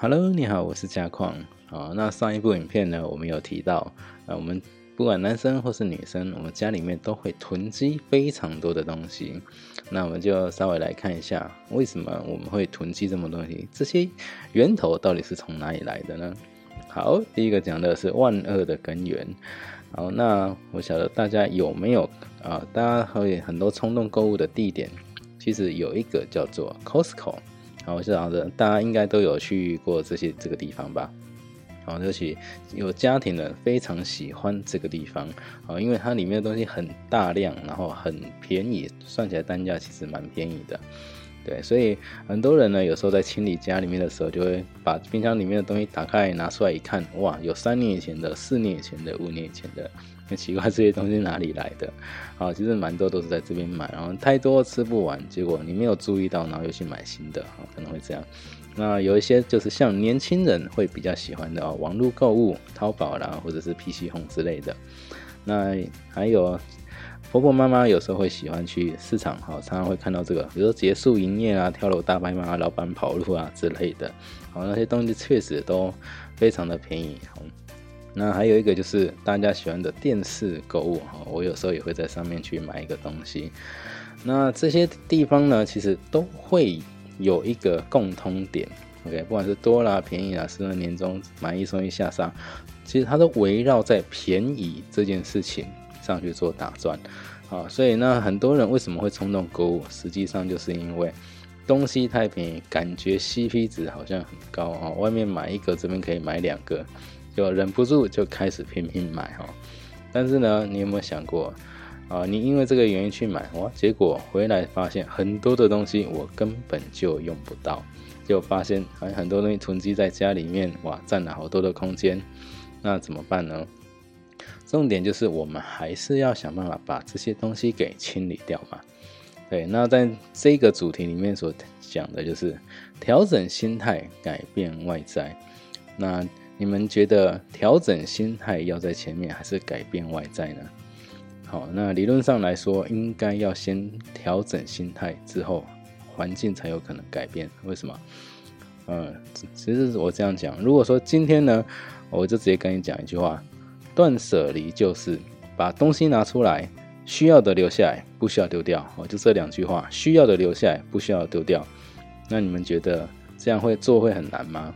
Hello，你好，我是嘉矿。好，那上一部影片呢，我们有提到，呃，我们不管男生或是女生，我们家里面都会囤积非常多的东西。那我们就稍微来看一下，为什么我们会囤积这么多东西？这些源头到底是从哪里来的呢？好，第一个讲的是万恶的根源。好，那我晓得大家有没有啊？大家会很多冲动购物的地点，其实有一个叫做 Costco。好，我想着大家应该都有去过这些这个地方吧？好，而且有家庭的非常喜欢这个地方啊，因为它里面的东西很大量，然后很便宜，算起来单价其实蛮便宜的。对，所以很多人呢，有时候在清理家里面的时候，就会把冰箱里面的东西打开拿出来一看，哇，有三年以前的、四年以前的、五年以前的，很奇怪这些东西哪里来的？啊，其实蛮多都是在这边买，然后太多吃不完，结果你没有注意到，然后又去买新的，啊，可能会这样。那有一些就是像年轻人会比较喜欢的哦，网络购物、淘宝啦，或者是 PC 红之类的。那还有。婆婆妈妈有时候会喜欢去市场，哈，常常会看到这个，比如说结束营业啊，跳楼大拍卖，老板跑路啊之类的，好，那些东西确实都非常的便宜。那还有一个就是大家喜欢的电视购物，哈，我有时候也会在上面去买一个东西。那这些地方呢，其实都会有一个共通点，OK，不管是多啦、便宜啦，是年终买一送一下杀，其实它都围绕在便宜这件事情。上去做打转，啊，所以呢很多人为什么会冲动购物？实际上就是因为东西太便宜，感觉 CP 值好像很高啊，外面买一个，这边可以买两个，就忍不住就开始拼命买哈。但是呢，你有没有想过啊？你因为这个原因去买哇，结果回来发现很多的东西我根本就用不到，就发现还很多东西囤积在家里面哇，占了好多的空间，那怎么办呢？重点就是我们还是要想办法把这些东西给清理掉嘛。对，那在这个主题里面所讲的就是调整心态，改变外在。那你们觉得调整心态要在前面，还是改变外在呢？好，那理论上来说，应该要先调整心态，之后环境才有可能改变。为什么？嗯，其实我这样讲，如果说今天呢，我就直接跟你讲一句话。断舍离就是把东西拿出来，需要的留下来，不需要丢掉。哦，就这两句话，需要的留下来，不需要丢掉。那你们觉得这样会做会很难吗？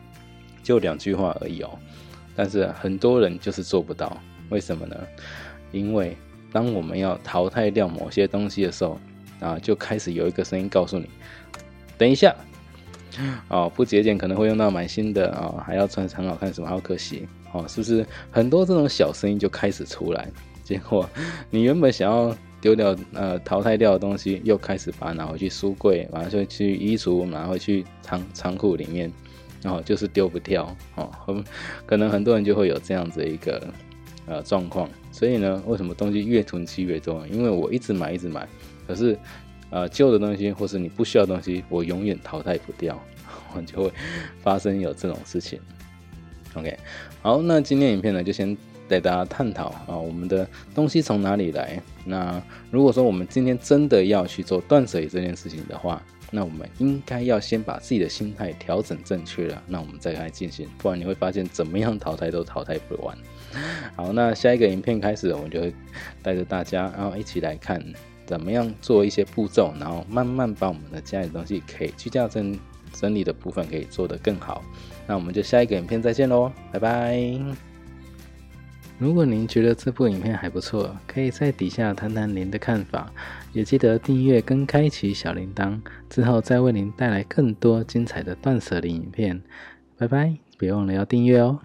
就两句话而已哦。但是很多人就是做不到，为什么呢？因为当我们要淘汰掉某些东西的时候，啊，就开始有一个声音告诉你：等一下，哦，不节俭可能会用到买新的啊，还要穿很好看，什么好可惜。哦，是不是很多这种小声音就开始出来？结果你原本想要丢掉、呃淘汰掉的东西，又开始把它拿回去书柜，然后就去衣橱，拿回去仓仓库里面，然后就是丢不掉。哦，可能很多人就会有这样子一个呃状况。所以呢，为什么东西越囤积越多？因为我一直买，一直买，可是呃旧的东西或是你不需要的东西，我永远淘汰不掉，我 就会发生有这种事情。OK，好，那今天影片呢就先带大家探讨啊，我们的东西从哪里来？那如果说我们今天真的要去做断舍离这件事情的话，那我们应该要先把自己的心态调整正确了，那我们再来进行，不然你会发现怎么样淘汰都淘汰不完。好，那下一个影片开始，我们就会带着大家，然后一起来看怎么样做一些步骤，然后慢慢把我们的家里东西可以居家整整理的部分可以做得更好。那我们就下一个影片再见喽，拜拜！如果您觉得这部影片还不错，可以在底下谈谈您的看法，也记得订阅跟开启小铃铛，之后再为您带来更多精彩的断舍离影片。拜拜，别忘了要订阅哦！